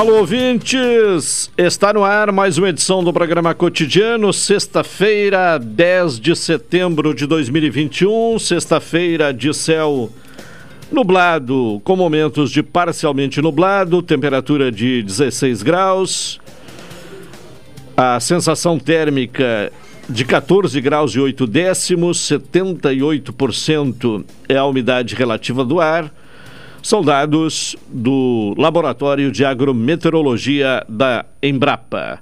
Alô, ouvintes! Está no ar mais uma edição do programa cotidiano, sexta-feira, 10 de setembro de 2021, sexta-feira de céu nublado, com momentos de parcialmente nublado, temperatura de 16 graus, a sensação térmica de 14 graus e 8 décimos, 78% é a umidade relativa do ar são dados do Laboratório de Agrometeorologia da Embrapa.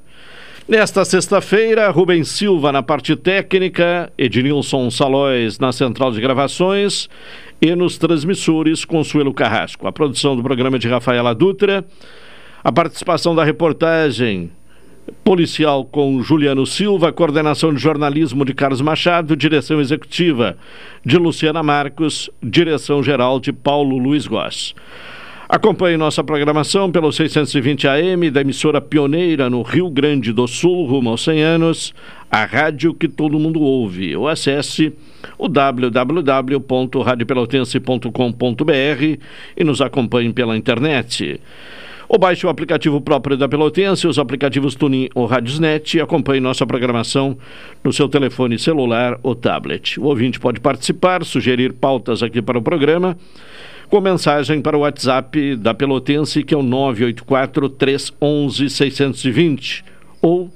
Nesta sexta-feira, Rubens Silva na parte técnica, Ednilson Salóis na central de gravações e nos transmissores Consuelo Carrasco. A produção do programa de Rafaela Dutra, a participação da reportagem policial com Juliano Silva, coordenação de jornalismo de Carlos Machado, direção executiva de Luciana Marcos, direção geral de Paulo Luiz Goss. Acompanhe nossa programação pelo 620 AM da emissora pioneira no Rio Grande do Sul, rumo aos 100 anos, a rádio que todo mundo ouve. Ou acesse o www.radiopelotense.com.br e nos acompanhe pela internet. Ou baixe o aplicativo próprio da Pelotense, os aplicativos Tuning ou Radiosnet e acompanhe nossa programação no seu telefone celular ou tablet. O ouvinte pode participar, sugerir pautas aqui para o programa com mensagem para o WhatsApp da Pelotense, que é o 984 311 620 ou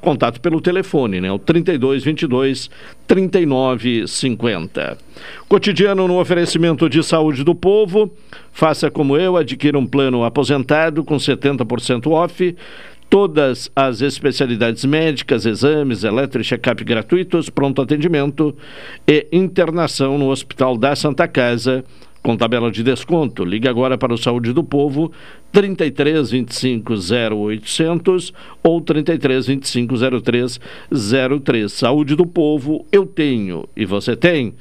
contato pelo telefone, né? O 32 22 39 50. Cotidiano no oferecimento de saúde do povo. Faça como eu, adquira um plano aposentado com 70% off. Todas as especialidades médicas, exames, eletro check-up gratuitos, pronto atendimento e internação no Hospital da Santa Casa com tabela de desconto. Ligue agora para o Saúde do Povo 33 25 0800 ou 33 25 03 03. Saúde do Povo, eu tenho e você tem.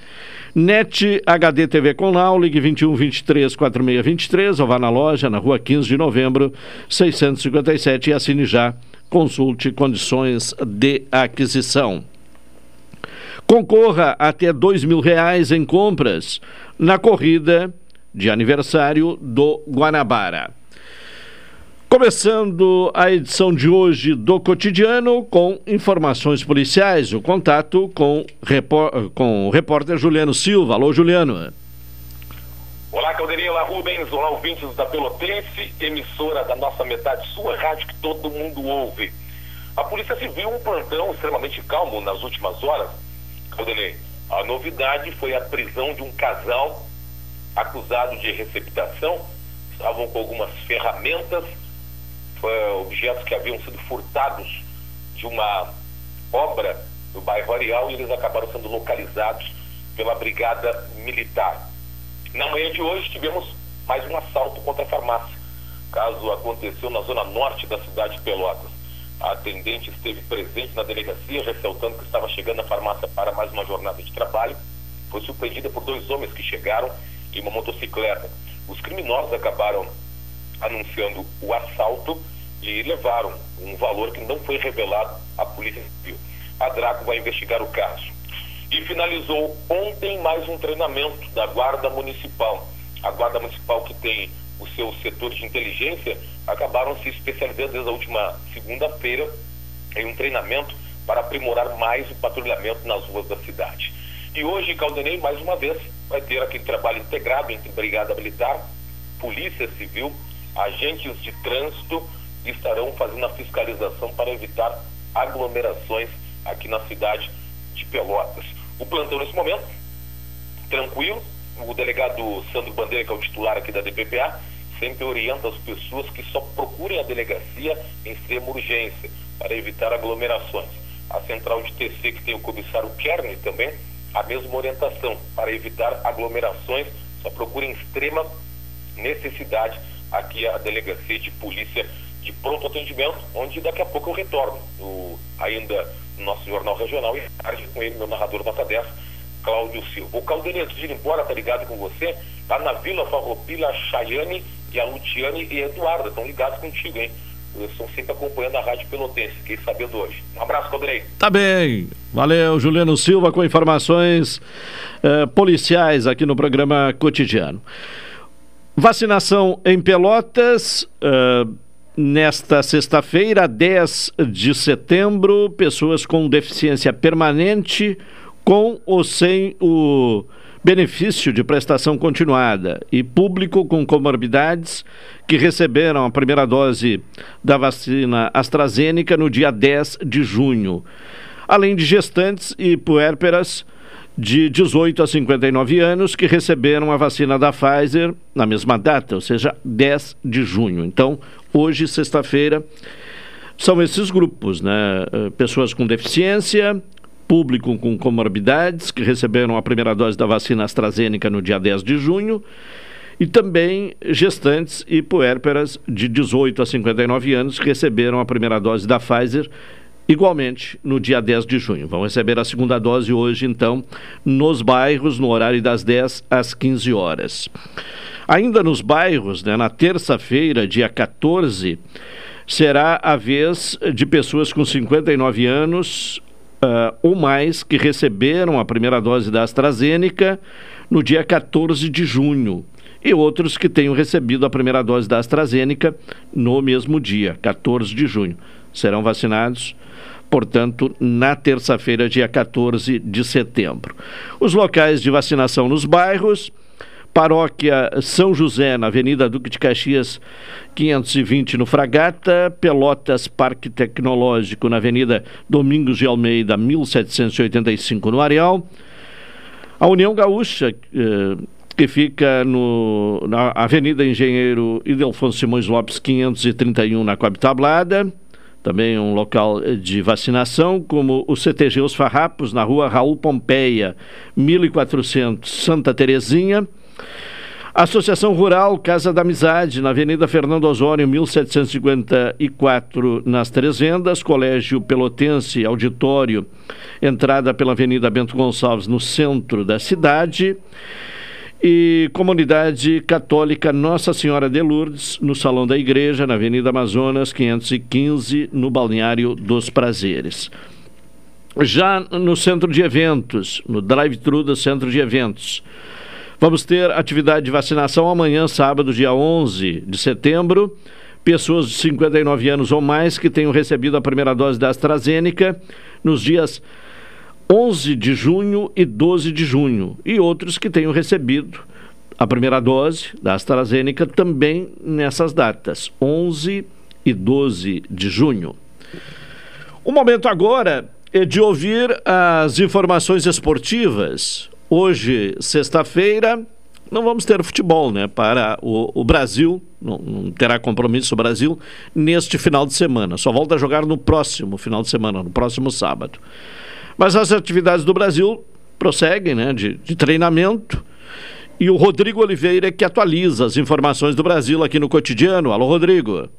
NET HD TV com ligue 21 23 46 23 ou vá na loja na rua 15 de novembro 657 e assine já. Consulte condições de aquisição. Concorra até dois mil reais em compras na corrida de aniversário do Guanabara. Começando a edição de hoje do Cotidiano com informações policiais, o contato com, com o repórter Juliano Silva. Alô, Juliano. Olá, Caldeirinha, olá, Rubens, olá, ouvintes da Pelotense, emissora da nossa metade, sua rádio que todo mundo ouve. A Polícia Civil, um plantão extremamente calmo nas últimas horas, Caldenei, a novidade foi a prisão de um casal acusado de receptação. Estavam com algumas ferramentas, objetos que haviam sido furtados de uma obra do bairro Areal e eles acabaram sendo localizados pela Brigada Militar. Na manhã de hoje tivemos mais um assalto contra a farmácia. Caso aconteceu na zona norte da cidade de Pelotas. A atendente esteve presente na delegacia, ressaltando que estava chegando à farmácia para mais uma jornada de trabalho. Foi surpreendida por dois homens que chegaram em uma motocicleta. Os criminosos acabaram anunciando o assalto e levaram um valor que não foi revelado à Polícia Civil. A Draco vai investigar o caso. E finalizou ontem mais um treinamento da Guarda Municipal. A Guarda Municipal que tem o seu setor de inteligência acabaram se especializando desde a última segunda-feira em um treinamento para aprimorar mais o patrulhamento nas ruas da cidade. E hoje, Caldenei, mais uma vez, vai ter aquele trabalho integrado entre Brigada Militar, Polícia Civil, agentes de trânsito estarão fazendo a fiscalização para evitar aglomerações aqui na cidade de Pelotas. O plantão nesse momento, tranquilo, o delegado Sandro Bandeira, que é o titular aqui da DPPA, sempre orienta as pessoas que só procurem a delegacia em extrema urgência, para evitar aglomerações. A central de TC, que tem o comissário Kern também, a mesma orientação, para evitar aglomerações Só procura em extrema necessidade aqui a delegacia de polícia de pronto atendimento, onde daqui a pouco eu retorno no, ainda no nosso jornal regional e tarde com ele, meu narrador nota 10, Cláudio Silva. O Caldeira, antes de ir embora, tá ligado com você? Tá na Vila Farroupilha, Chayane e a Luciane e a Eduarda, estão ligados contigo, hein? Estão sempre acompanhando a Rádio Pelotense, fiquei sabendo hoje. Um abraço, Caldeirei. Tá bem. Valeu, Juliano Silva, com informações eh, policiais aqui no programa cotidiano. Vacinação em Pelotas. Uh, nesta sexta-feira, 10 de setembro, pessoas com deficiência permanente, com ou sem o benefício de prestação continuada e público com comorbidades que receberam a primeira dose da vacina AstraZeneca no dia 10 de junho, além de gestantes e puérperas de 18 a 59 anos que receberam a vacina da Pfizer na mesma data, ou seja, 10 de junho. Então, hoje, sexta-feira, são esses grupos, né? Eh, pessoas com deficiência, público com comorbidades que receberam a primeira dose da vacina AstraZeneca no dia 10 de junho e também gestantes e puérperas de 18 a 59 anos que receberam a primeira dose da Pfizer igualmente no dia 10 de junho. Vão receber a segunda dose hoje, então, nos bairros, no horário das 10 às 15 horas. Ainda nos bairros, né, na terça-feira, dia 14, será a vez de pessoas com 59 anos uh, ou mais que receberam a primeira dose da AstraZeneca no dia 14 de junho e outros que tenham recebido a primeira dose da AstraZeneca no mesmo dia, 14 de junho. Serão vacinados portanto, na terça-feira, dia 14 de setembro. Os locais de vacinação nos bairros. Paróquia São José, na Avenida Duque de Caxias, 520 no Fragata, Pelotas Parque Tecnológico, na Avenida Domingos de Almeida, 1785 no Areal. A União Gaúcha, eh, que fica no, na Avenida Engenheiro Idelfonso Simões Lopes, 531 na Coab Tablada também um local de vacinação, como o CTG Os Farrapos, na rua Raul Pompeia, 1400, Santa Terezinha. Associação Rural Casa da Amizade, na Avenida Fernando Osório, 1754, nas Três Vendas. Colégio Pelotense, auditório, entrada pela Avenida Bento Gonçalves, no centro da cidade e Comunidade Católica Nossa Senhora de Lourdes, no Salão da Igreja, na Avenida Amazonas, 515, no Balneário dos Prazeres. Já no centro de eventos, no drive-thru do centro de eventos, vamos ter atividade de vacinação amanhã, sábado, dia 11 de setembro. Pessoas de 59 anos ou mais que tenham recebido a primeira dose da AstraZeneca nos dias 11 de junho e 12 de junho, e outros que tenham recebido a primeira dose da AstraZeneca também nessas datas, 11 e 12 de junho. O momento agora é de ouvir as informações esportivas. Hoje, sexta-feira, não vamos ter futebol, né? Para o, o Brasil, não, não, terá compromisso o Brasil neste final de semana. Só volta a jogar no próximo final de semana, no próximo sábado. Mas as atividades do Brasil prosseguem, né, de, de treinamento. E o Rodrigo Oliveira é que atualiza as informações do Brasil aqui no cotidiano. Alô, Rodrigo.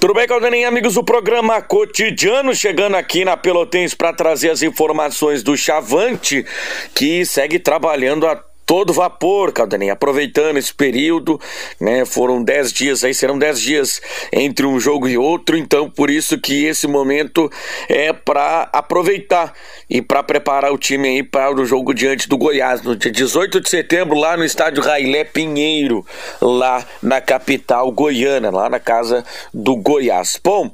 Tudo bem, Caldenem, amigos do programa Cotidiano, chegando aqui na Pelotense para trazer as informações do Chavante, que segue trabalhando a todo vapor, Caldanem, aproveitando esse período, né? Foram dez dias aí, serão dez dias entre um jogo e outro, então por isso que esse momento é para aproveitar e para preparar o time aí para o jogo diante do Goiás, no dia 18 de setembro, lá no estádio Railé Pinheiro, lá na capital goiana, lá na casa do Goiás. Bom,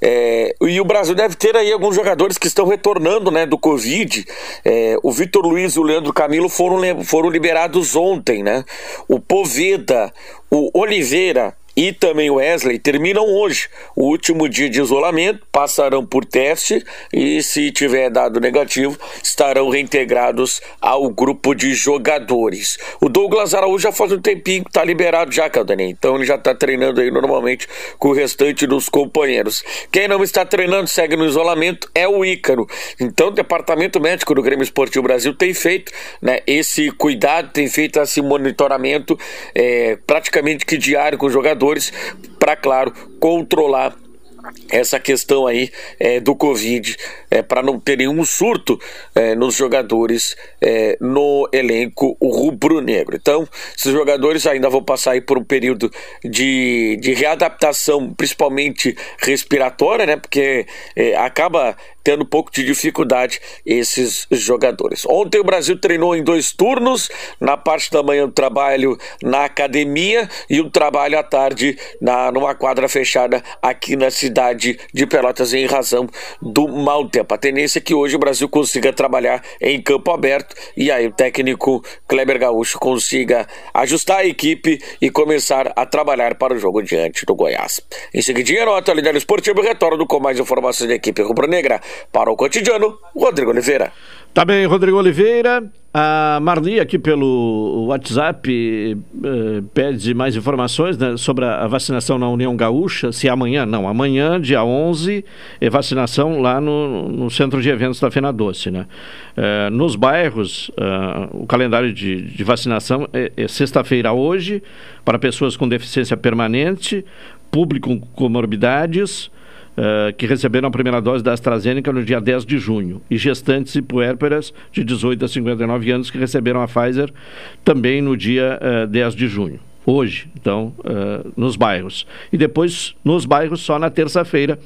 é, e o Brasil deve ter aí alguns jogadores que estão retornando, né, do Covid. É, o Vitor Luiz e o Leandro Camilo foram, foram liberados ontem, né? O Poveda, o Oliveira e também Wesley terminam hoje o último dia de isolamento, passarão por teste e, se tiver dado negativo, estarão reintegrados ao grupo de jogadores. O Douglas Araújo já faz um tempinho que está liberado já, Caldanei, então ele já está treinando aí normalmente com o restante dos companheiros. Quem não está treinando, segue no isolamento, é o Ícaro. Então, o departamento médico do Grêmio Esportivo Brasil tem feito né, esse cuidado, tem feito esse monitoramento é, praticamente que diário com os para, claro, controlar essa questão aí é, do Covid, é, para não ter nenhum surto é, nos jogadores é, no elenco rubro-negro. Então, esses jogadores ainda vão passar aí por um período de, de readaptação, principalmente respiratória, né? Porque é, acaba tendo um pouco de dificuldade esses jogadores. Ontem o Brasil treinou em dois turnos, na parte da manhã o trabalho na academia e o trabalho à tarde na, numa quadra fechada aqui na cidade de Pelotas em razão do mau tempo. A tendência é que hoje o Brasil consiga trabalhar em campo aberto e aí o técnico Kleber Gaúcho consiga ajustar a equipe e começar a trabalhar para o jogo diante do Goiás. Em seguida, no atualidade esportiva, retorno com mais informações da equipe rubro-negra. Para o cotidiano, Rodrigo Oliveira. Tá bem, Rodrigo Oliveira. A Marli aqui pelo WhatsApp eh, pede mais informações né, sobre a vacinação na União Gaúcha, se é amanhã, não, amanhã, dia 11, é vacinação lá no, no centro de eventos da Fena Doce, né? Eh, nos bairros, eh, o calendário de, de vacinação é, é sexta-feira hoje, para pessoas com deficiência permanente, público com comorbidades, uh, que receberam a primeira dose da AstraZeneca no dia 10 de junho, e gestantes e puérperas de 18 a 59 anos que receberam a Pfizer também no dia uh, eh, 10 de junho. Hoje, então, uh, nos bairros. E depois, nos bairros, só na terça-feira,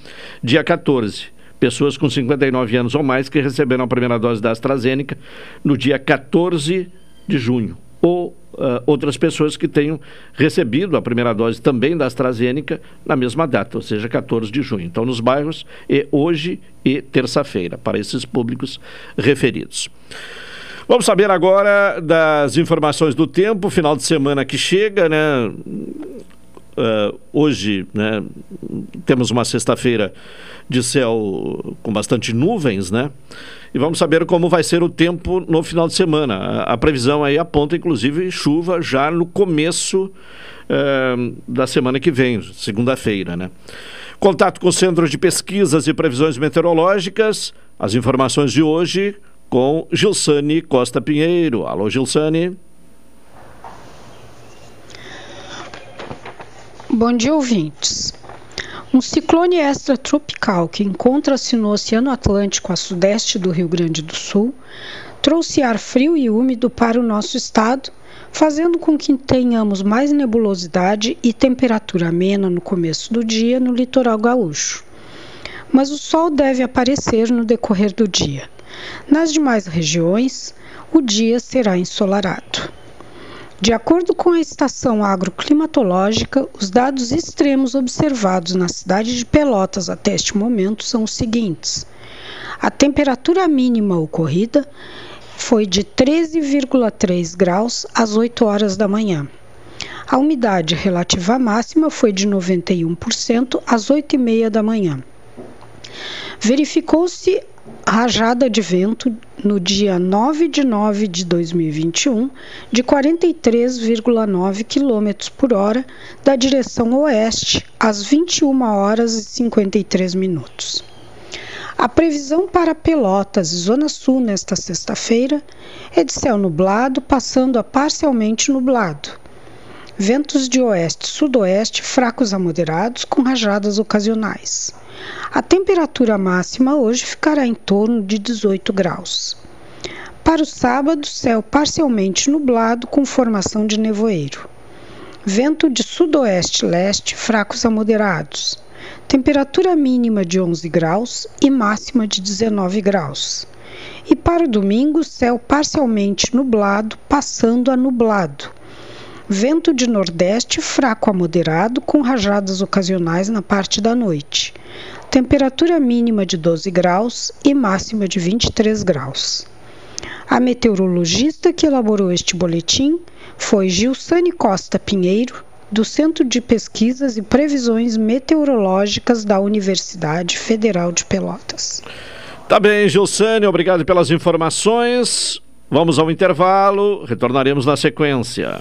dia 14 pessoas com 59 anos ou mais que receberam a primeira dose da AstraZeneca no dia 14 de junho. Ou uh, outras pessoas que tenham recebido a primeira dose também da AstraZeneca na mesma data, ou seja, 14 de junho. Então, nos bairros, é hoje e terça-feira, para esses públicos referidos. Vamos saber agora das informações do tempo, final de semana que chega, né? Uh, hoje, né, temos uma sexta-feira de céu com bastante nuvens, né? E vamos saber como vai ser o tempo no final de semana. A, a previsão aí aponta, inclusive, chuva já no começo uh, da semana que vem, segunda-feira, né? Contato com centros de pesquisas e previsões meteorológicas. As informações de hoje com Gilsane Costa Pinheiro. Alô, Gilsane. Bom dia, ouvintes. Um ciclone extratropical que encontra-se no Oceano Atlântico a sudeste do Rio Grande do Sul trouxe ar frio e úmido para o nosso estado, fazendo com que tenhamos mais nebulosidade e temperatura amena no começo do dia no litoral gaúcho. Mas o sol deve aparecer no decorrer do dia. Nas demais regiões, o dia será ensolarado. De acordo com a estação agroclimatológica, os dados extremos observados na cidade de Pelotas até este momento são os seguintes: a temperatura mínima ocorrida foi de 13,3 graus às 8 horas da manhã. A umidade relativa máxima foi de 91% às 8 e meia da manhã. Verificou-se rajada de vento no dia 9 de nove de 2021 de 43,9 km por hora da direção oeste às 21 horas e 53 minutos. A previsão para Pelotas e Zona Sul nesta sexta-feira é de céu nublado, passando a parcialmente nublado. Ventos de oeste-sudoeste fracos a moderados, com rajadas ocasionais. A temperatura máxima hoje ficará em torno de 18 graus. Para o sábado, céu parcialmente nublado com formação de nevoeiro. Vento de sudoeste-leste fracos a moderados. Temperatura mínima de 11 graus e máxima de 19 graus. E para o domingo, céu parcialmente nublado, passando a nublado. Vento de nordeste fraco a moderado, com rajadas ocasionais na parte da noite temperatura mínima de 12 graus e máxima de 23 graus. A meteorologista que elaborou este boletim foi Gilsane Costa Pinheiro, do Centro de Pesquisas e Previsões Meteorológicas da Universidade Federal de Pelotas. Tá bem, Gilsane, obrigado pelas informações. Vamos ao intervalo, retornaremos na sequência.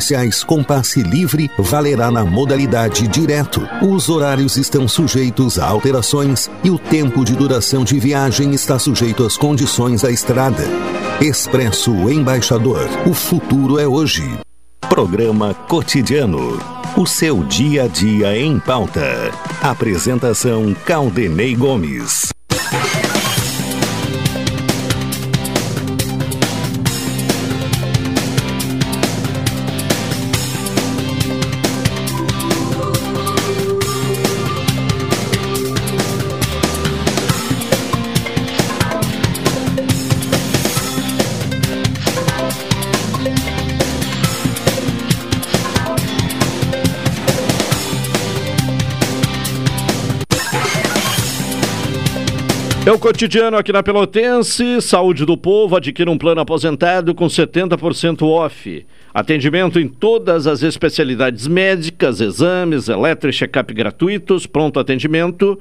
especiais com passe livre valerá na modalidade direto. Os horários estão sujeitos a alterações e o tempo de duração de viagem está sujeito às condições da estrada. Expresso Embaixador. O futuro é hoje. Programa Cotidiano. O seu dia a dia em pauta. Apresentação Caldenei Gomes. É o cotidiano aqui na Pelotense. Saúde do povo adquire um plano aposentado com 70% off. Atendimento em todas as especialidades médicas, exames, eletro e check-up gratuitos, pronto atendimento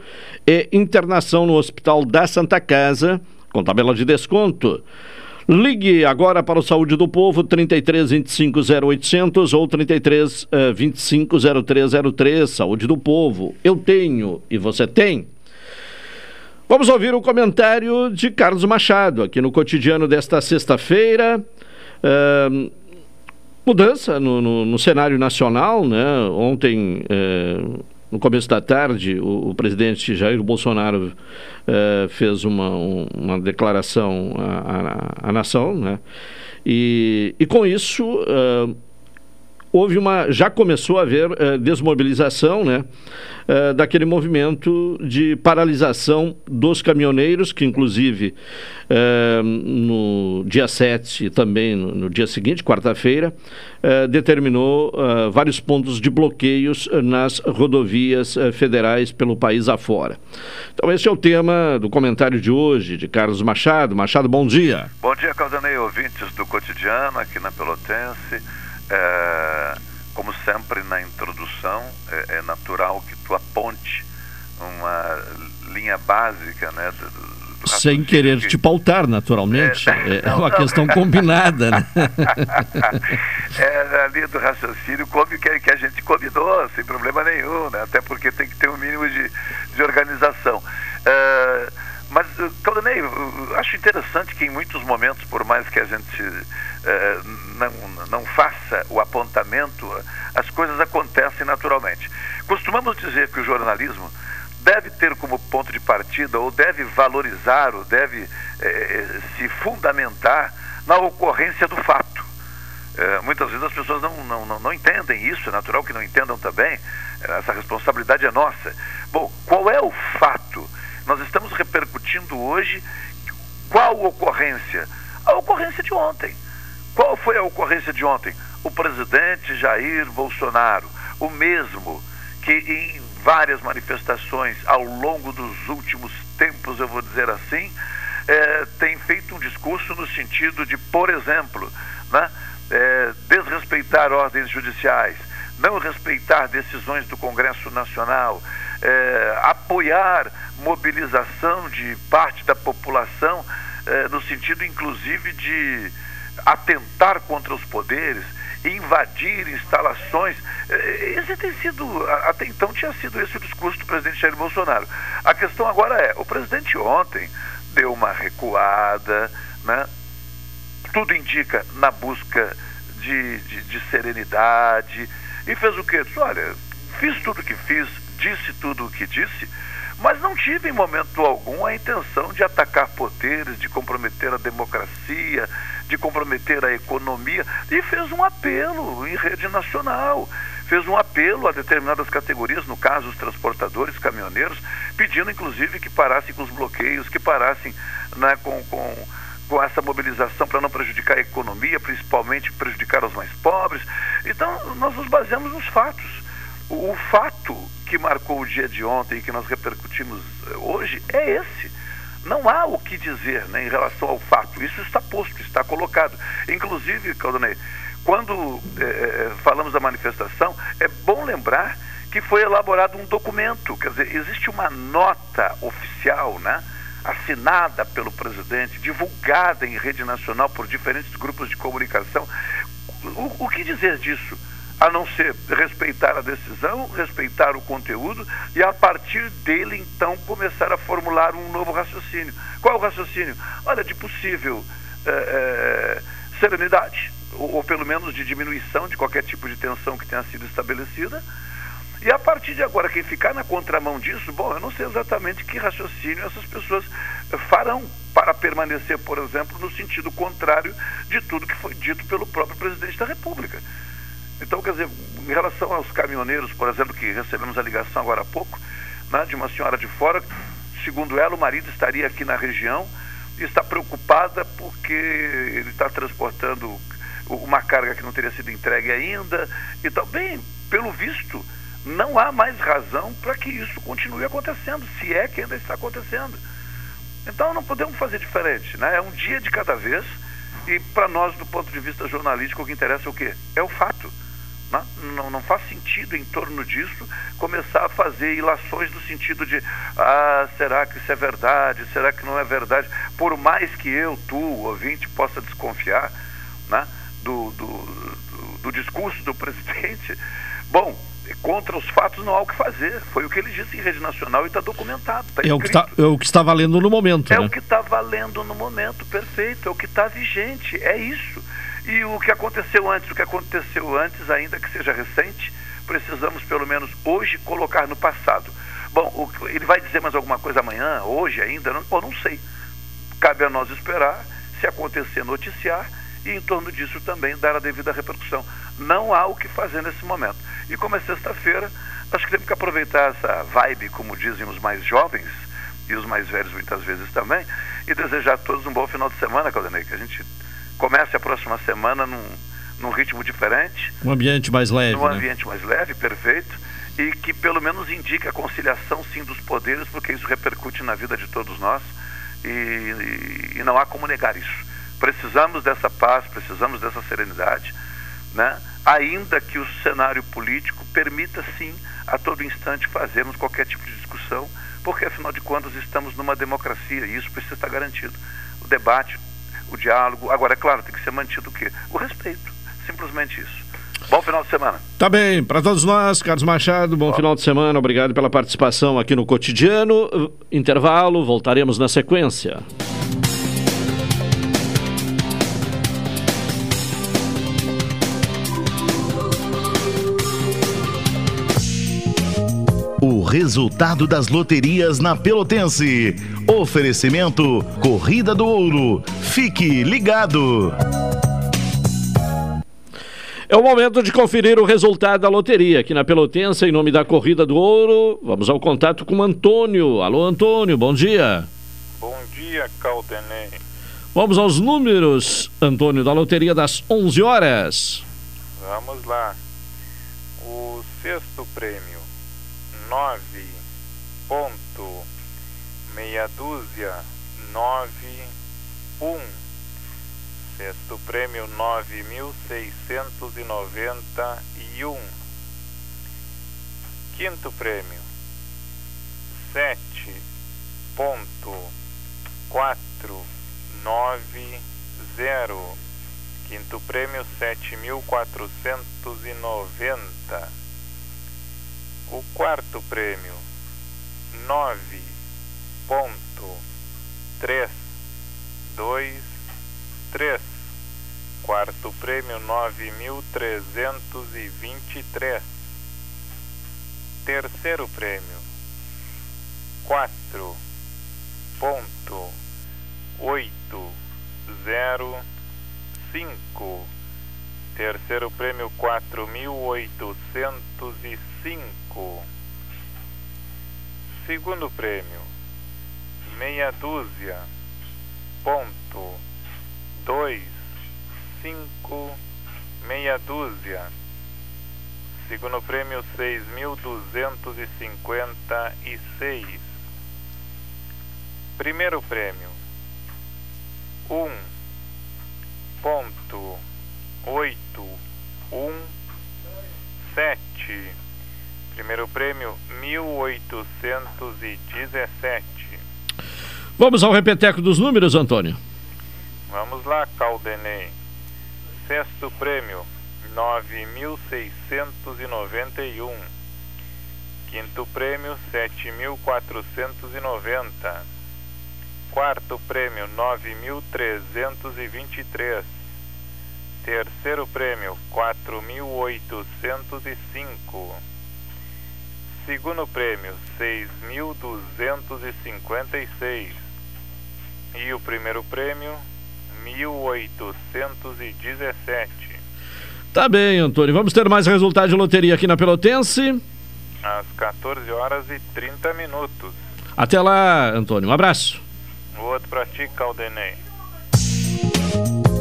e internação no Hospital da Santa Casa, com tabela de desconto. Ligue agora para o Saúde do Povo, 33 25 0800 ou 33 uh, 25 0303. Saúde do Povo. Eu tenho e você tem. Vamos ouvir o comentário de Carlos Machado, aqui no cotidiano desta sexta-feira. Uh, mudança no, no, no, cenário nacional, né? Ontem, uh, no começo da tarde, o, o presidente Jair Bolsonaro uh, fez uma, um, uma declaração à, à, à, nação, né? E, e com isso houve uma, já começou a haver uh, desmobilização, né, uh, daquele movimento de paralisação dos caminhoneiros, que inclusive uh, no dia 7 e também no, no dia seguinte, quarta-feira, determinou vários pontos de bloqueios nas rodovias federais pelo país afora. Então esse é o tema do comentário de hoje, de Carlos Machado. Machado, bom dia. Bom dia, Caldanei, ouvintes do cotidiano aqui na Pelotense. É, como sempre na introdução, é, é, natural que tu aponte uma linha básica, né? Do, do Sem querer que... te pautar, naturalmente. É, é uma não, questão não. combinada. Né? é ali do raciocínio como que, que a gente combinou, sem problema nenhum, né? até porque tem que ter um mínimo de, de organização. É, mas, Claudinei, acho interessante que em muitos momentos, por mais que a gente eh, não, não faça o apontamento, as coisas acontecem naturalmente. Costumamos dizer que o jornalismo deve ter como ponto de partida, ou deve valorizar, ou deve eh, se fundamentar na ocorrência do fato. Eh, muitas vezes as pessoas não, não, não, não entendem isso, é natural que não entendam também, essa responsabilidade é nossa. Bom, qual é o fato? Nós estamos repercutindo hoje qual ocorrência? A ocorrência de ontem. Qual foi a ocorrência de ontem? O presidente Jair Bolsonaro, o mesmo que em várias manifestações ao longo dos últimos tempos, eu vou dizer assim, é, tem feito um discurso no sentido de, por exemplo, né, é, desrespeitar ordens judiciais, não respeitar decisões do Congresso Nacional, é, apoiar mobilização de parte da população, no sentido inclusive de atentar contra os poderes, invadir instalações. É, esse tem sido, até então tinha sido esse o discurso do presidente Jair Bolsonaro. A questão agora é, o presidente ontem deu uma recuada, né? tudo indica na busca de, de, de serenidade, e fez o quê? Disse, olha, fiz tudo o que fiz, disse tudo o que disse, mas não tive em momento algum a intenção de atacar poderes, de comprometer a democracia, de comprometer a economia, e fez um apelo em rede nacional. Fez um apelo a determinadas categorias, no caso os transportadores, caminhoneiros, pedindo inclusive que parassem com os bloqueios, que parassem né, com, com, com essa mobilização para não prejudicar a economia, principalmente prejudicar os mais pobres. Então, nós nos baseamos nos fatos. O, o fato que marcou o dia de ontem e que nós repercutimos eh, hoje é esse. Não há o que dizer né, em relação ao fato. Isso está posto, está colocado. Inclusive, Claudonei, quando é, falamos da manifestação, é bom lembrar que foi elaborado um documento, quer dizer, existe uma nota oficial, né? assinada pelo presidente, divulgada em rede nacional por diferentes grupos de comunicação. O, o que dizer disso? A não ser respeitar a decisão, respeitar o conteúdo e a partir dele então começar a formular um novo raciocínio. Qual o raciocínio? Olha, de possível é, é, serenidade, ou, ou, pelo menos de diminuição de qualquer tipo de tensão que tenha sido estabelecida. E a partir de agora, quem ficar na contramão disso, bom, eu não sei exatamente que raciocínio essas pessoas farão para permanecer, por exemplo, no sentido contrário de tudo que foi dito pelo próprio presidente da República. Então, quer dizer, em relação aos caminhoneiros, por exemplo, que recebemos a ligação agora há pouco, né, de uma senhora de fora, segundo ela, o marido estaria aqui na região e está preocupada porque ele está transportando uma carga que não teria sido entregue ainda e tal. Bem, pelo visto, não há mais razão para que isso continue acontecendo, se é que ainda está acontecendo. Então não podemos fazer diferente, né? É um dia de cada vez e para nós, do ponto de vista jornalístico, o que interessa é o quê? É o fato. Não, não faz sentido em torno disso começar a fazer ilações no sentido de ah, será que isso é verdade? Será que não é verdade? Por mais que eu, tu, ouvinte, possa desconfiar né, do, do, do, do discurso do presidente, bom, contra os fatos não há o que fazer. Foi o que ele disse em rede nacional e está documentado. Tá é, o que está, é o que está valendo no momento. É né? o que está valendo no momento, perfeito. É o que está vigente. É isso. E o que aconteceu antes, o que aconteceu antes, ainda que seja recente, precisamos pelo menos hoje colocar no passado. Bom, o, ele vai dizer mais alguma coisa amanhã, hoje ainda? Não, não sei. Cabe a nós esperar, se acontecer, noticiar e em torno disso também dar a devida repercussão. não há o que fazer nesse momento. E como é sexta-feira, acho que temos que aproveitar essa vibe, como dizem os mais jovens, e os mais velhos muitas vezes também, e desejar a todos um bom final de semana, Claudinei, que a gente comece a próxima semana num, num ritmo diferente. Um ambiente mais leve. Um né? ambiente mais leve, perfeito, e que pelo menos indique a conciliação, sim, dos poderes, porque isso repercute na vida de todos nós, e, e, e não há como negar isso. Precisamos dessa paz, precisamos dessa serenidade, né? ainda que o cenário político permita, sim, a todo instante fazermos qualquer tipo de discussão, porque afinal de contas estamos numa democracia e isso precisa estar garantido. O debate, o diálogo, agora é claro, tem que ser mantido o quê? O respeito, simplesmente isso. Bom final de semana. Tá bem, para todos nós, Carlos Machado, bom, bom final de semana, obrigado pela participação aqui no Cotidiano. Intervalo, voltaremos na sequência. Resultado das loterias na Pelotense. Oferecimento Corrida do Ouro. Fique ligado. É o momento de conferir o resultado da loteria aqui na Pelotense, em nome da Corrida do Ouro. Vamos ao contato com o Antônio. Alô, Antônio, bom dia. Bom dia, Caldenei. Vamos aos números, Antônio, da loteria das 11 horas. Vamos lá. O sexto prêmio nove ponto meia dúzia nove um. Sexto prêmio nove mil seiscentos e noventa e um. Quinto prêmio sete ponto quatro nove zero. Quinto prêmio sete mil quatrocentos e noventa o quarto prêmio, 9.323. Quarto prêmio, 9.323. Terceiro prêmio, 4.805 terceiro prêmio quatro mil oitocentos e cinco. Segundo prêmio, meia dúzia, ponto, dois, cinco, meia dúzia. Segundo prêmio, seis mil duzentos e cinquenta e seis. Primeiro prêmio, um, ponto, oito, um, sete. Primeiro prêmio, 1817. Vamos ao repeteco dos números, Antônio. Vamos lá, Caldenei. Sexto prêmio, 9.691. Quinto prêmio, 7.490. Quarto prêmio, 9.323. Terceiro prêmio, 4.805. Segundo prêmio, 6.256. E o primeiro prêmio, 1.817. Tá bem, Antônio. Vamos ter mais resultado de loteria aqui na Pelotense. Às 14 horas e 30 minutos. Até lá, Antônio. Um abraço. O outro pra ti, Caldenei.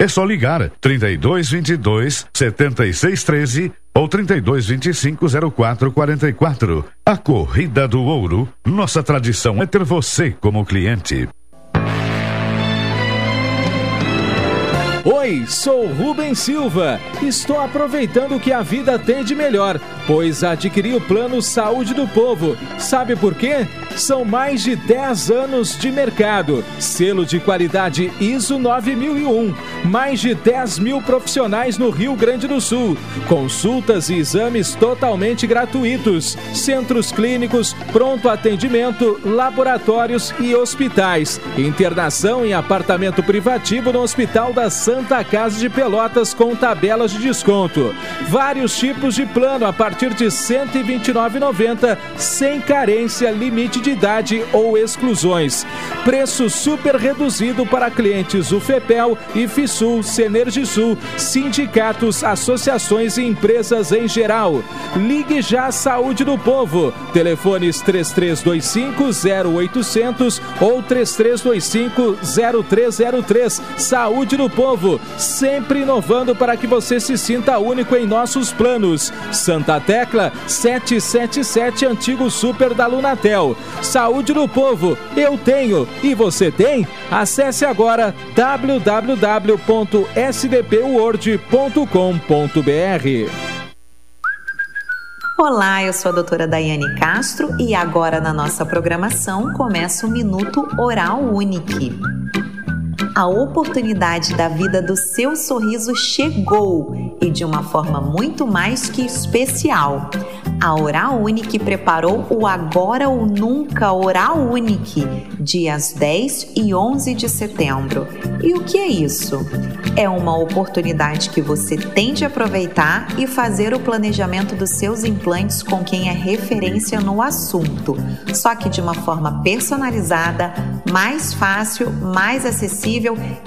é só ligar 32 22 76 13 ou 32 25 04 44. A Corrida do Ouro, nossa tradição é ter você como cliente. Oi, sou Rubem Silva. Estou aproveitando o que a vida tem de melhor, pois adquiri o plano Saúde do Povo. Sabe por quê? São mais de 10 anos de mercado. Selo de qualidade ISO 9001. Mais de 10 mil profissionais no Rio Grande do Sul. Consultas e exames totalmente gratuitos. Centros clínicos, pronto atendimento, laboratórios e hospitais. Internação em apartamento privativo no Hospital da Santa Casa de Pelotas com tabelas de desconto. Vários tipos de plano a partir de R$ 129,90, sem carência, limite de idade ou exclusões. Preço super reduzido para clientes UFEPEL, IFISUL, Senergisul, sindicatos, associações e empresas em geral. Ligue já à Saúde do Povo. Telefones 3325 0800 ou 3325 0303. Saúde do Povo, sempre inovando para que você se sinta único em nossos planos. Santa Tecla 777 Antigo Super da Lunatel. Saúde do Povo, eu tenho e você tem? Acesse agora www.sdpword.com.br. Olá, eu sou a doutora Daiane Castro e agora na nossa programação começa o Minuto Oral Unique. A oportunidade da vida do seu sorriso chegou e de uma forma muito mais que especial. A Oral Unique preparou o Agora ou Nunca Oral Unique, dias 10 e 11 de setembro. E o que é isso? É uma oportunidade que você tem de aproveitar e fazer o planejamento dos seus implantes com quem é referência no assunto, só que de uma forma personalizada, mais fácil, mais acessível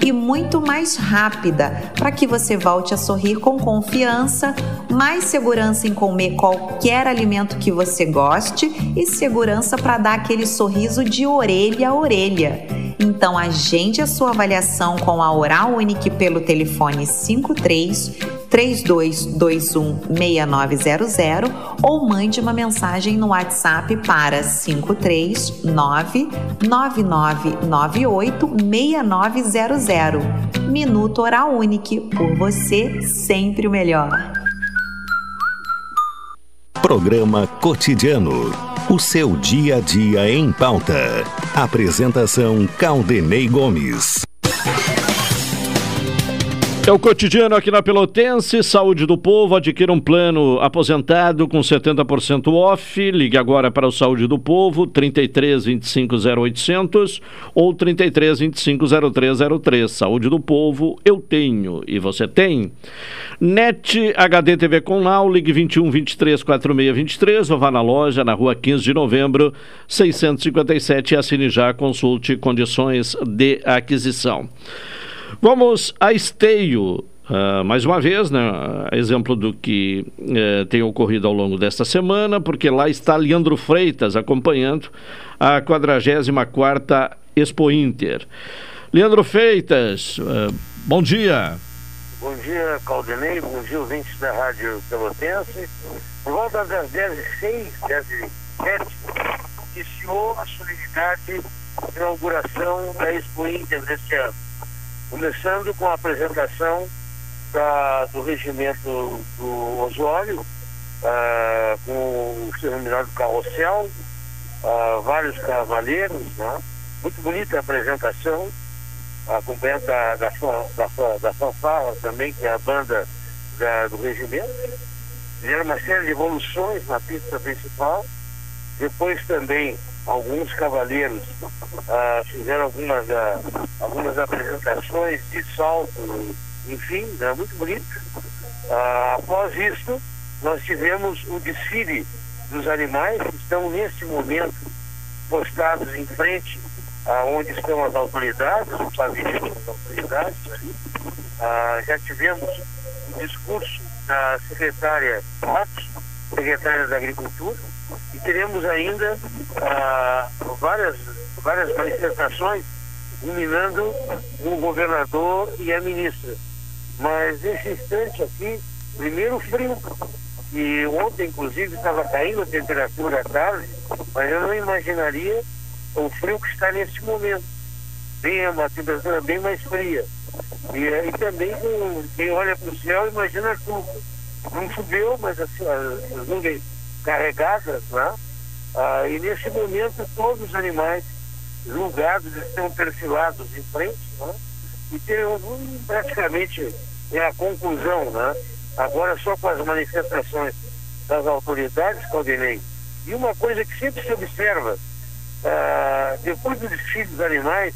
e muito mais rápida, para que você volte a sorrir com confiança, mais segurança em comer qualquer alimento que você goste e segurança para dar aquele sorriso de orelha a orelha. Então agende a sua avaliação com a Oral Unique pelo telefone 53 3221 6900 ou mande uma mensagem no WhatsApp para 539 9998 6900. Minuto Oral Unique, por você sempre o melhor. Programa Cotidiano. O seu dia a dia em pauta. Apresentação Caldenei Gomes. É o cotidiano aqui na Pelotense, Saúde do Povo, adquira um plano aposentado com 70% off, ligue agora para o Saúde do Povo, 33 25 0800 ou 33 25 0303. Saúde do Povo, eu tenho e você tem. NET HD TV com Lau, ligue 21 23 46 23 ou vá na loja na rua 15 de novembro, 657 e assine já, consulte condições de aquisição. Vamos a Esteio. Uh, mais uma vez, né, exemplo do que uh, tem ocorrido ao longo desta semana, porque lá está Leandro Freitas acompanhando a 44ª Expo Inter. Leandro Freitas, uh, bom dia. Bom dia, Caldenei, bom dia, ouvintes da Rádio Pelotense. Por volta das 10h06, 10h07, iniciou a solenidade de inauguração da Expo Inter deste ano começando com a apresentação da, do regimento do Osório, uh, com o denominado carrossel, uh, vários cavaleiros, né? muito bonita a apresentação, acompanhada da, da, da, da fanfarra também, que é a banda da, do regimento. Fizeram uma série de evoluções na pista principal, depois também alguns cavaleiros uh, fizeram algumas, uh, algumas apresentações de salto, enfim, né, muito bonito. Uh, após isso, nós tivemos o desfile dos animais que estão neste momento postados em frente aonde estão as autoridades, o pavilhão das autoridades ali. já tivemos o discurso da secretária Matos, secretária da Agricultura, e teremos ainda ah, várias, várias manifestações culminando o governador e a ministra. Mas nesse instante aqui, primeiro frio, que ontem inclusive estava caindo a temperatura à tarde, mas eu não imaginaria o frio que está neste momento. Bem, uma temperatura bem mais fria. E, e também quem olha para o céu imagina a chuva. não choveu, mas assim, as nuvens carregadas, né? Ah, e nesse momento todos os animais julgados estão perfilados em frente, né? E tem um, praticamente é a conclusão, né? Agora só com as manifestações das autoridades, Claudinei. E uma coisa que sempre se observa, ah, depois do desfile dos animais,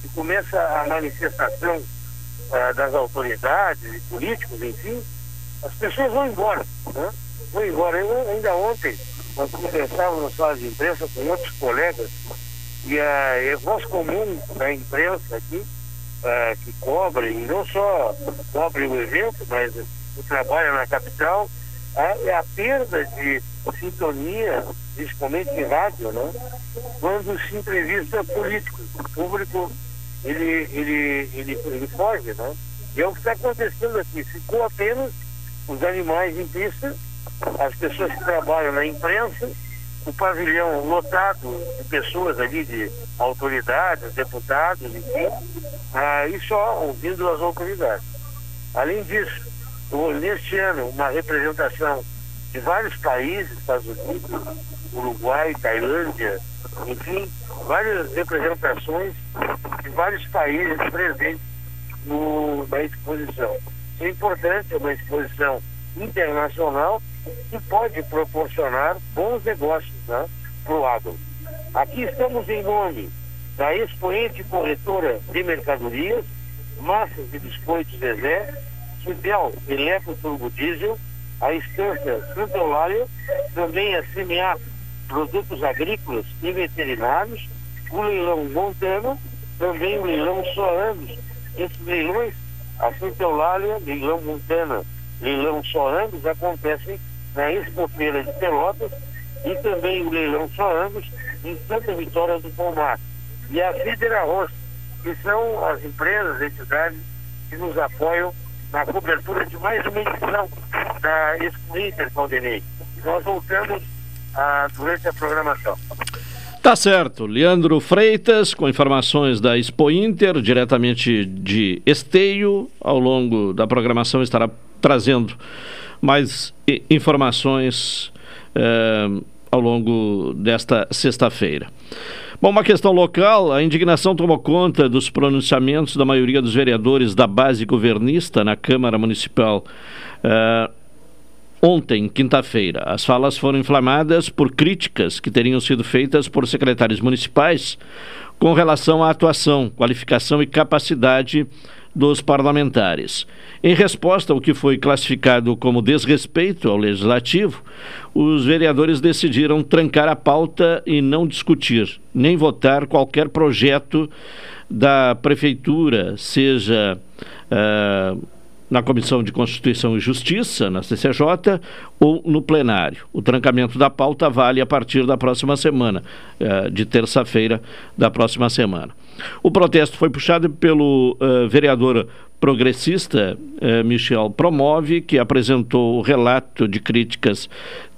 que começa a manifestação ah, das autoridades e políticos, enfim, as pessoas vão embora, né? Vão embora. Eu, ainda ontem, nós conversávamos na sala de imprensa com outros colegas, e a, é voz comum da imprensa aqui, ah, que cobre, e não só cobre o evento, mas o trabalho na capital, é a perda de sintonia, principalmente em rádio, né? quando se entrevista político. O público ele, ele, ele, ele foge, né? E é o que está acontecendo aqui. Ficou apenas os animais em pista, as pessoas que trabalham na imprensa, o pavilhão lotado de pessoas ali, de autoridades, deputados, enfim, ah, e só ouvindo as autoridades. Além disso, neste ano, uma representação de vários países, Estados Unidos, Uruguai, Tailândia, enfim, várias representações de vários países presentes no, na exposição. Isso é importante, é uma exposição internacional que pode proporcionar bons negócios né, para o agro. Aqui estamos em nome da expoente corretora de mercadorias, massas de biscoitos Zezé, Fidel Eletro Turbo Diesel, a Estância Santa Eulália, também a semear produtos agrícolas e veterinários, o leilão Montana, também o leilão Soames. Esses leilões, a Santa Eulália, leilão Montana, leilão Soames, acontecem na Expofeira de Pelotas e também o leilão Soames em Santa Vitória do Palmar. E a Fidera Roça, que são as empresas, entidades que nos apoiam na cobertura de mais uma edição da Expo Inter, Caldenei. Nós voltamos ah, durante a programação. Tá certo. Leandro Freitas, com informações da Expo Inter, diretamente de Esteio, ao longo da programação estará trazendo mais informações eh, ao longo desta sexta-feira. Bom, uma questão local, a indignação tomou conta dos pronunciamentos da maioria dos vereadores da base governista na Câmara Municipal. Uh, ontem, quinta-feira, as falas foram inflamadas por críticas que teriam sido feitas por secretários municipais com relação à atuação, qualificação e capacidade dos parlamentares. Em resposta ao que foi classificado como desrespeito ao legislativo, os vereadores decidiram trancar a pauta e não discutir, nem votar qualquer projeto da prefeitura, seja. Uh, na Comissão de Constituição e Justiça, na CCJ, ou no plenário. O trancamento da pauta vale a partir da próxima semana, eh, de terça-feira da próxima semana. O protesto foi puxado pelo uh, vereador progressista uh, Michel Promove, que apresentou o relato de críticas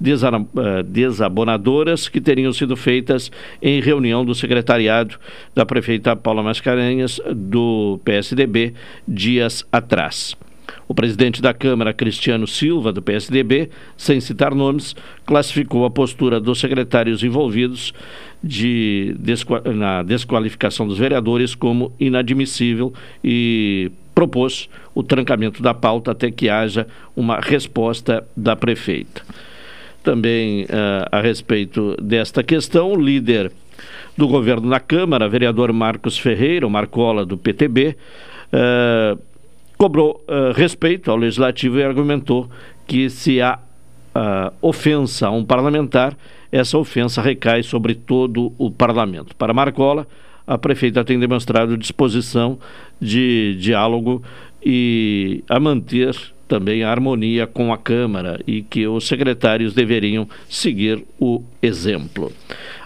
uh, desabonadoras que teriam sido feitas em reunião do secretariado da prefeita Paula Mascarenhas, do PSDB, dias atrás. O presidente da Câmara, Cristiano Silva, do PSDB, sem citar nomes, classificou a postura dos secretários envolvidos de na desqualificação dos vereadores como inadmissível e propôs o trancamento da pauta até que haja uma resposta da prefeita. Também uh, a respeito desta questão, o líder do governo na Câmara, vereador Marcos Ferreira, o Marcola do PTB, uh, cobrou uh, respeito ao legislativo e argumentou que se há uh, ofensa a um parlamentar, essa ofensa recai sobre todo o parlamento. Para Marcola, a prefeita tem demonstrado disposição de diálogo e a manter também a harmonia com a Câmara e que os secretários deveriam seguir o exemplo.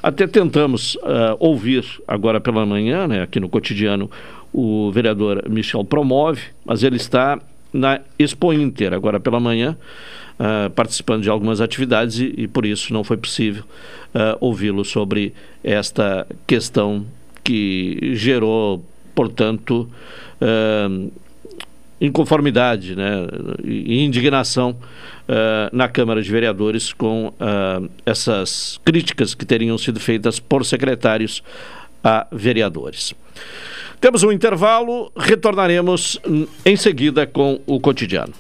Até tentamos uh, ouvir agora pela manhã, né, aqui no cotidiano, o vereador Michel Promove, mas ele está na Expo Inter agora pela manhã, uh, participando de algumas atividades e, e, por isso não foi possível uh, ouvi-lo sobre esta questão que gerou, portanto, uh, inconformidade né, e indignação na Câmara de Vereadores com essas críticas que teriam sido feitas por secretários a vereadores. Temos um intervalo, retornaremos em seguida com o cotidiano.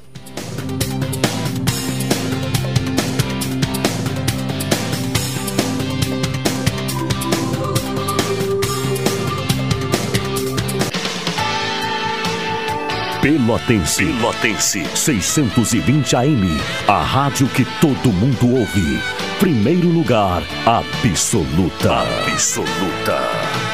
Pelotense. Pelotense. 620 AM. A rádio que todo mundo ouve. Primeiro lugar, absoluta. Absoluta.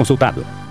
consultado.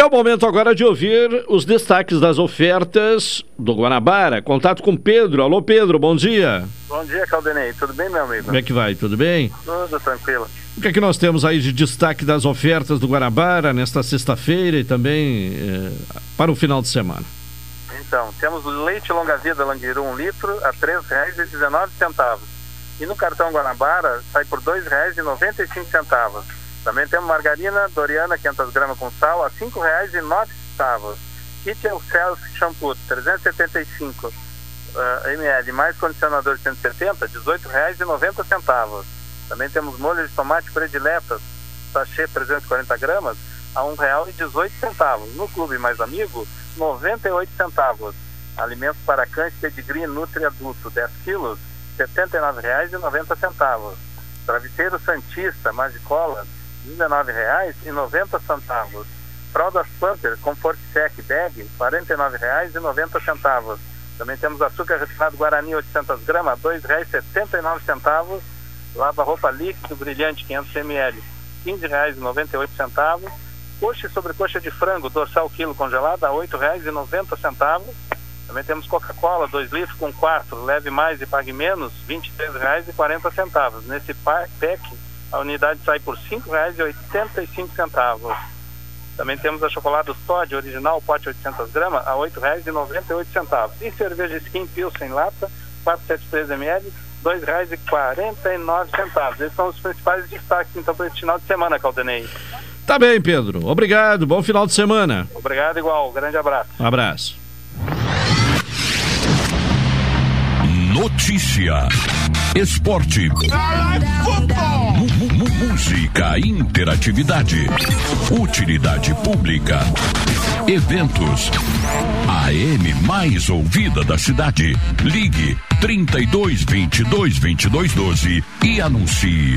É o momento agora de ouvir os destaques das ofertas do Guanabara. Contato com Pedro. Alô, Pedro, bom dia. Bom dia, Caldenei. Tudo bem, meu amigo? Como é que vai? Tudo bem? Tudo tranquilo. O que é que nós temos aí de destaque das ofertas do Guanabara nesta sexta-feira e também eh, para o final de semana? Então, temos leite longa-vida Languiru 1 um litro a R$ 3,19. E no cartão Guanabara sai por R$ 2,95. Também temos margarina Doriana 500 gramas com sal a R$ 5,09. Kit Celso Shampoo 375 uh, ml mais condicionador 170 R$ 18,90. Também temos molho de tomate prediletas sachê 340 gramas a R$ 1,18. No Clube Mais Amigo, 98 centavos. Alimentos para cães pedigree Nutri Adulto 10 quilos, R$ 79,90. Travesseiro Santista Magicola, R$ 19,90. Fraldas Pamper Comfort Sec Bag, R$ 49,90. Também temos açúcar refinado Guarani 800 gramas, R$ 2,79. Lava roupa líquido brilhante 500 ml, R$ 15,98. Coxa e sobrecoxa de frango, dorsal quilo congelada, R$ 8,90. Também temos Coca-Cola, 2 litros com 4, leve mais e pague menos, R$ 23,40. Nesse pack, a unidade sai por R$ 5,85. Também temos a chocolate Todd original, pote 800 gramas, a R$ 8,98. E cerveja Skin Pilsen lata, 473 ml, R$ 2,49. Esses são os principais destaques então para esse final de semana, Caldenei. Tá bem, Pedro. Obrigado. Bom final de semana. Obrigado igual. Grande abraço. Um abraço. Notícia. Esporte. Música, interatividade. Utilidade pública. Eventos. A M mais ouvida da cidade. Ligue 32 22 22 12 e anuncie.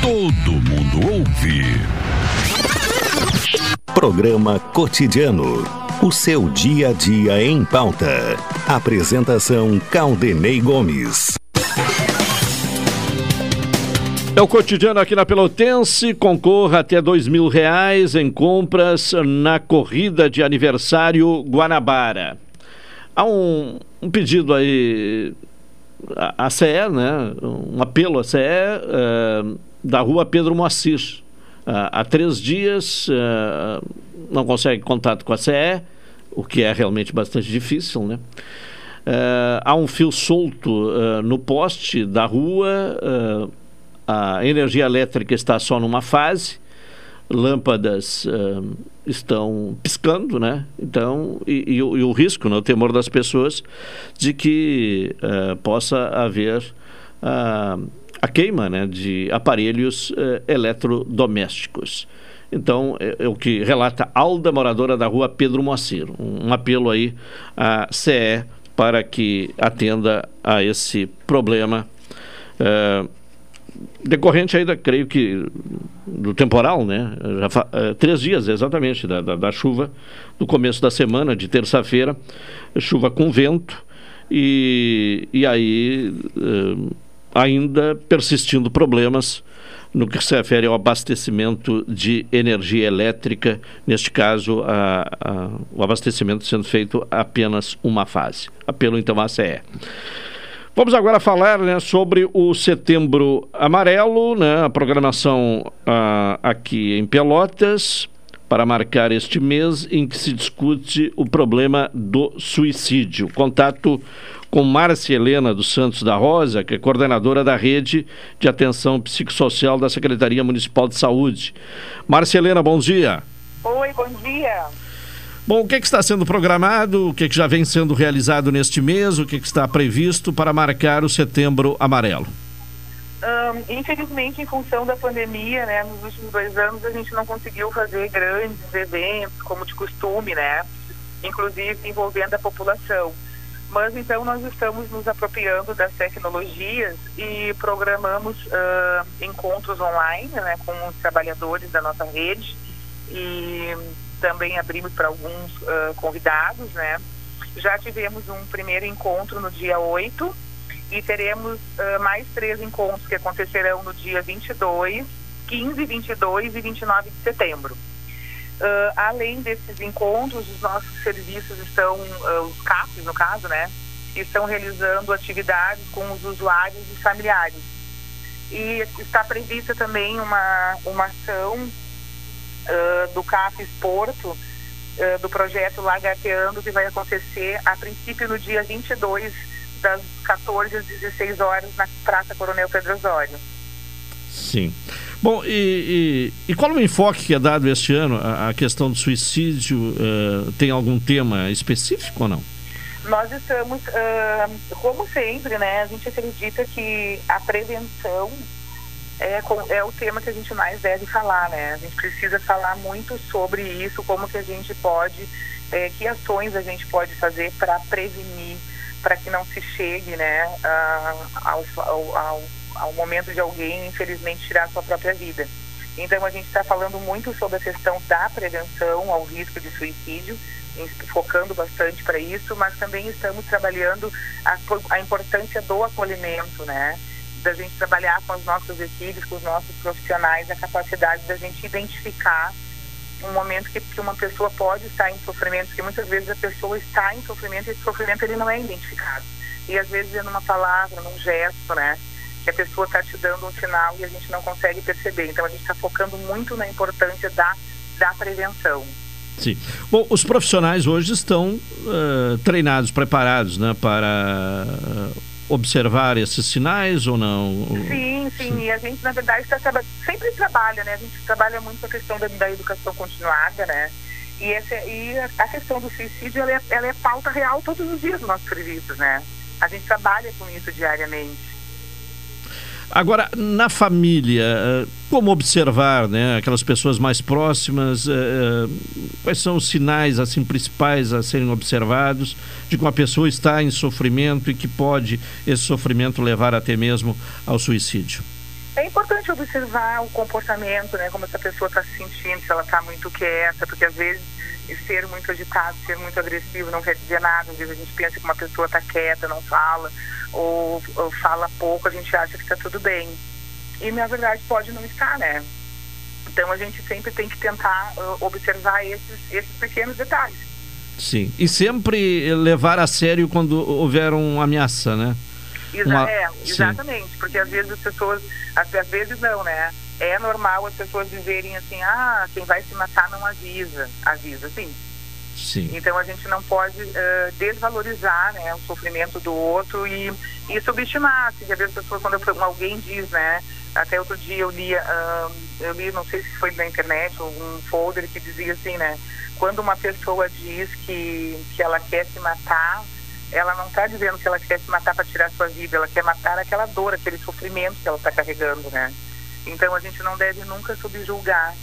Todo mundo ouve. Programa Cotidiano. O seu dia a dia em pauta. Apresentação Caldenei Gomes. É o cotidiano aqui na Pelotense. Concorra até dois mil reais em compras na corrida de aniversário Guanabara. Há um, um pedido aí à CE, né? Um apelo à CE uh, da rua Pedro Moacir. Uh, há três dias uh, não consegue contato com a CE, o que é realmente bastante difícil, né? há um fio solto no poste da rua a energia elétrica está só numa fase, lâmpadas uh, estão piscando, né? Então, e, e, e, o risco, né? o temor das pessoas de que uh, possa haver uh, a queima né? de aparelhos eletrodomésticos. Então, é, é, o que relata Alda, moradora da rua Pedro Moacir. Um, um apelo aí à CE para que atenda a esse problema. Uh, decorrente ainda, creio que, do temporal, né? Já fa, é, três dias exatamente da, da, da, chuva, do começo da semana, de terça-feira, chuva com vento, e, e aí é, ainda persistindo problemas no que se refere ao abastecimento de energia elétrica, neste caso, a, a, o abastecimento sendo feito apenas uma fase. Apelo então à CE. Vamos agora falar né, sobre o Setembro Amarelo, né, a programação ah, aqui em Pelotas, para marcar este mês em que se discute o problema do suicídio. Contato com Márcia Helena dos Santos da Rosa, que é coordenadora da rede de atenção psicossocial da Secretaria Municipal de Saúde. Márcia Helena, bom dia. Oi, bom dia. Bom, o que, é que, está sendo programado, o que, é que, já vem sendo realizado neste mês, o que, é que está previsto para marcar o setembro amarelo? Um, infelizmente, em função da pandemia, né, nos últimos dois anos a gente não conseguiu fazer grandes eventos como de costume, né, inclusive envolvendo a população. Mas então nós estamos nos apropriando das tecnologias e programamos uh, encontros online né, com os trabalhadores da nossa rede e também abrimos para alguns uh, convidados, né? Já tivemos um primeiro encontro no dia 8 e teremos uh, mais três encontros que acontecerão no dia 22, 15, 22 e 29 de setembro. Uh, além desses encontros, os nossos serviços estão, os CAPs no caso, né? Estão realizando atividades com os usuários e familiares. E está prevista também uma, uma ação uh, do CAPES Porto, uh, do projeto Lagarteando, que vai acontecer a princípio no dia 22, das 14 às 16 horas, na Praça Coronel Pedro Osório. Sim. Bom, e, e, e, qual o enfoque que é dado este ano? A, a questão do suicídio uh, tem algum tema específico ou não? Nós estamos, uh, como sempre, né? A gente acredita que a prevenção é, é o tema que a gente mais deve falar, né? A gente precisa falar muito sobre isso, como que a gente pode, é, que ações a gente pode fazer para prevenir, para que não se chegue, né, ao, ao, ao, momento de alguém, infelizmente, tirar sua própria vida. Então, a gente está falando muito sobre a questão da prevenção ao risco de suicídio, focando bastante para isso, mas também estamos trabalhando a, a importância do acolhimento, né? Da gente trabalhar com as nossas equipes, com os nossos profissionais, a capacidade da gente identificar um momento que, que uma pessoa pode estar em sofrimento, porque muitas vezes a pessoa está em sofrimento e esse sofrimento ele não é identificado. E às vezes é numa palavra, num gesto, né? Que a pessoa está te dando um sinal e a gente não consegue perceber. Então a gente está focando muito na importância da, da prevenção. Sim. Bom, os profissionais hoje estão uh, treinados, preparados né, para uh, observar esses sinais ou não? Sim, sim. sim. E a gente, na verdade, tá, sempre trabalha, né? A gente trabalha muito a questão da, da educação continuada, né? E, essa, e a questão do suicídio, ela é, ela é pauta real todos os dias nos nossos serviços, né? A gente trabalha com isso diariamente. Agora, na família, eh, como observar né, aquelas pessoas mais próximas? Eh, eh, quais são os sinais assim principais a serem observados de que uma pessoa está em sofrimento e que pode esse sofrimento levar até mesmo ao suicídio? É importante observar o comportamento, né, como essa pessoa está se sentindo, se ela está muito quieta, porque às vezes ser muito agitado, ser muito agressivo não quer dizer nada. Às vezes a gente pensa que uma pessoa está quieta, não fala ou, ou, fala pouco, a gente acha que está tudo bem. e na verdade pode não estar, né? Então a gente sempre tem que tentar uh, observar esses, esses pequenos detalhes. Sim, e sempre levar a sério quando houver uma ameaça, né? Exa uma... é, exatamente, Sim. porque às vezes as pessoas, às, às vezes não, né? É normal as pessoas dizerem assim, ah, quem vai se matar não avisa. Avisa, sim. Sim. Então a gente não pode uh, desvalorizar né, o sofrimento do outro e, e subestimar. Se às vezes a pessoa, quando alguém diz, né? Até outro dia eu li, uh, eu li, não sei se foi na internet, um folder que dizia assim, né? Quando uma pessoa diz que, que ela quer se matar, ela não está dizendo que ela quer se matar para tirar sua vida, ela quer matar aquela dor, aquele sofrimento que ela está carregando, né? Então a gente não deve nunca subjulgar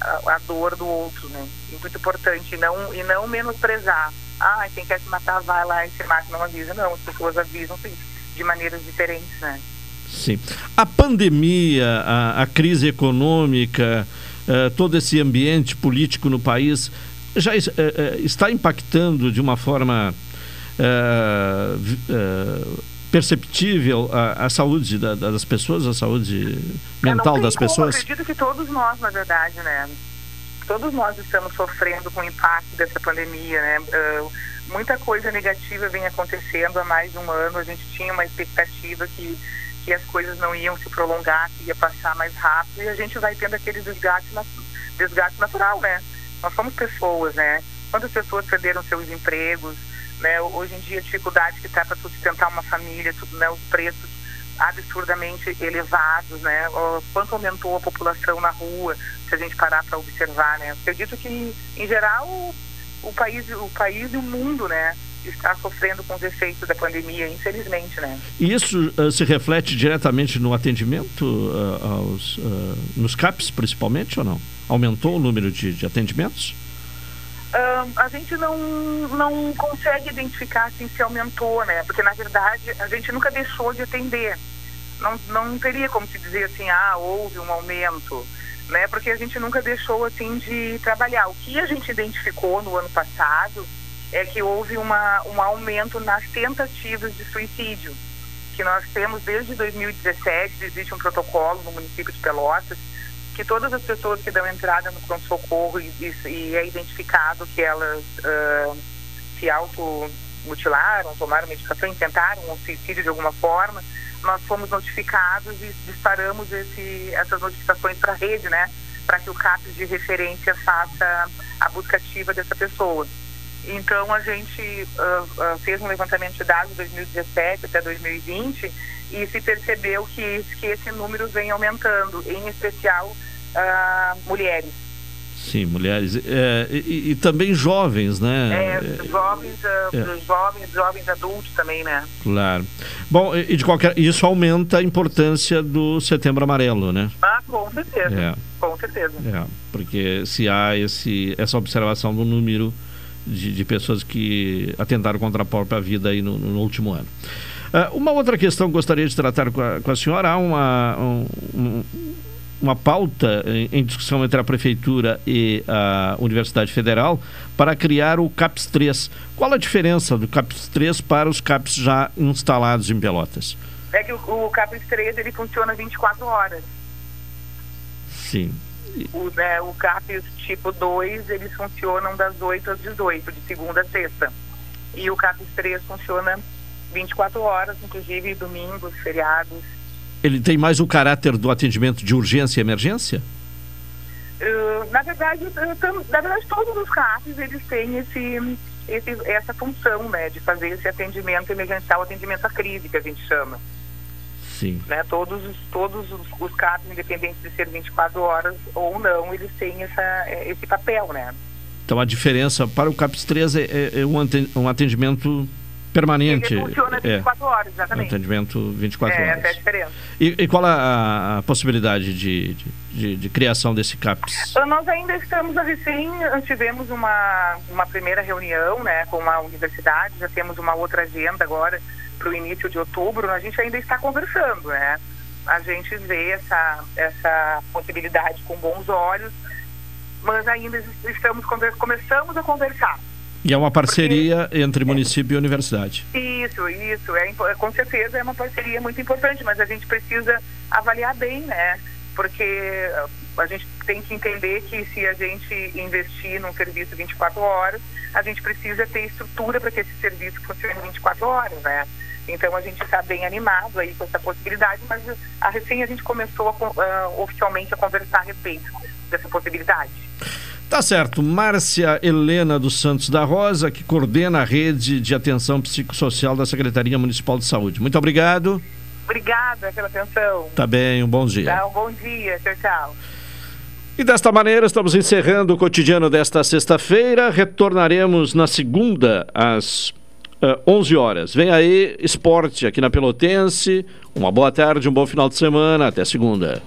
a, dor do outro, né? Muito importante, e não, e não menosprezar. Ah, quem quer se matar vai lá e se mata, não avisa. Não, as pessoas avisam sim, de maneiras diferentes, né? Sim. A pandemia, a, a crise econômica, uh, todo esse ambiente político no país já uh, uh, está impactando de uma forma perceptível a, a saúde da, das pessoas, a saúde mental das como, pessoas? Eu acredito que todos nós, na verdade, né? Todos nós estamos sofrendo com o impacto dessa pandemia, né? Uh, muita coisa negativa vem acontecendo há mais de um ano. A gente tinha uma expectativa que, que as coisas não iam se prolongar, que ia passar mais rápido e a gente vai tendo aquele desgaste, desgaste natural, né? Nós somos pessoas, né? Quantas pessoas perderam seus empregos, né? Hoje em dia, a dificuldade que está para sustentar uma família, tudo, né? os preços absurdamente elevados, né? O quanto aumentou a população na rua, se a gente parar para observar, né? Acredito que, em geral, o, país, o país e o mundo, né? está sofrendo com os efeitos da pandemia, infelizmente, né? E isso uh, se reflete diretamente no atendimento uh, aos, uh, nos CAPs, principalmente, ou não? Aumentou o número de, de atendimentos? Uh, a gente não, não consegue identificar assim, se aumentou, né? Porque, na verdade, a gente nunca deixou de atender. Não, não teria como se dizer assim, ah, houve um aumento, né? Porque a gente nunca deixou, assim, de trabalhar. O que a gente identificou no ano passado é que houve uma, um aumento nas tentativas de suicídio, que nós temos desde 2017, existe um protocolo no município de Pelotas, que todas as pessoas que dão entrada no pronto-socorro e, e, e, é identificado que elas uh, se automutilaram, tomaram medicação, tentaram um suicídio de alguma forma, nós fomos notificados e disparamos esse, essas notificações para a rede, né? Para que o CAPES de referência faça a busca ativa dessa pessoa. Então, a gente uh, uh, fez um levantamento de dados de 2017 até 2020 e se percebeu que, que esse número vem aumentando, em especial uh, mulheres. Sim, mulheres. É, e, e, também jovens, né? É, jovens, é. jovens, jovens adultos também, né? Claro. Bom, e de qualquer. Isso aumenta a importância do setembro amarelo, né? Ah, com certeza. É. Com certeza. É, porque se há esse, essa observação do número de, de pessoas que atentaram contra a própria vida aí no, no último ano. Uh, uma outra questão que gostaria de tratar com a, com a senhora, há uma, um, uma pauta em, em, discussão entre a Prefeitura e a Universidade Federal para criar o CAPS 3. Qual a diferença do CAPS 3 para os CAPS já instalados em Pelotas? É que o, o CAPS 3 ele funciona 24 horas. Sim. O, né, o CAPS tipo 2, eles funcionam das 8 às 18, de segunda a sexta. E o CAPS 3 funciona 24 horas, inclusive domingos, feriados ele tem mais o caráter do atendimento de urgência e emergência? Uh, na verdade, uh, na verdade todos os CAPs eles têm esse, esse, essa função, né, de fazer esse atendimento emergencial, atendimento à crise que a gente chama. Sim. Né, todos todos os, os CAPs, independente de ser 24 horas ou não, eles têm essa, esse papel, né? Então a diferença para o CAPS 3 é, é, é um atendimento permanente. Ele funciona 24 é, horas, exatamente. Atendimento 24 é, horas. É, a diferença. E, e qual a, a possibilidade de, de, de, de, criação desse CAPS? Então, nós ainda estamos recém, tivemos uma, uma primeira reunião né, com a universidade, já temos uma outra agenda agora para o início de outubro, a gente ainda está conversando, né? A gente vê essa, essa possibilidade com bons olhos, mas ainda estamos começamos a conversar. E é uma parceria Porque, entre município é, e universidade. Isso, isso. É, com certeza é uma parceria muito importante, mas a gente precisa avaliar bem, né? Porque a gente tem que entender que se a gente investir num serviço 24 horas, a gente precisa ter estrutura para que esse serviço funcione 24 horas, né? Então a gente está bem animado aí com essa possibilidade, mas a recém a gente começou a, uh, oficialmente a conversar a respeito dessa possibilidade. Tá certo. Márcia Helena dos Santos da Rosa, que coordena a rede de atenção psicossocial da Secretaria Municipal de Saúde. Muito obrigado. Obrigada pela atenção. Tá bem, um bom dia. Tá, um bom dia. Tchau, tchau. E desta maneira estamos encerrando o cotidiano desta sexta-feira. Retornaremos na segunda às uh, eh, 11 horas. Vem aí esporte aqui na Pelotense. Uma boa tarde, um bom final de semana. Até segunda.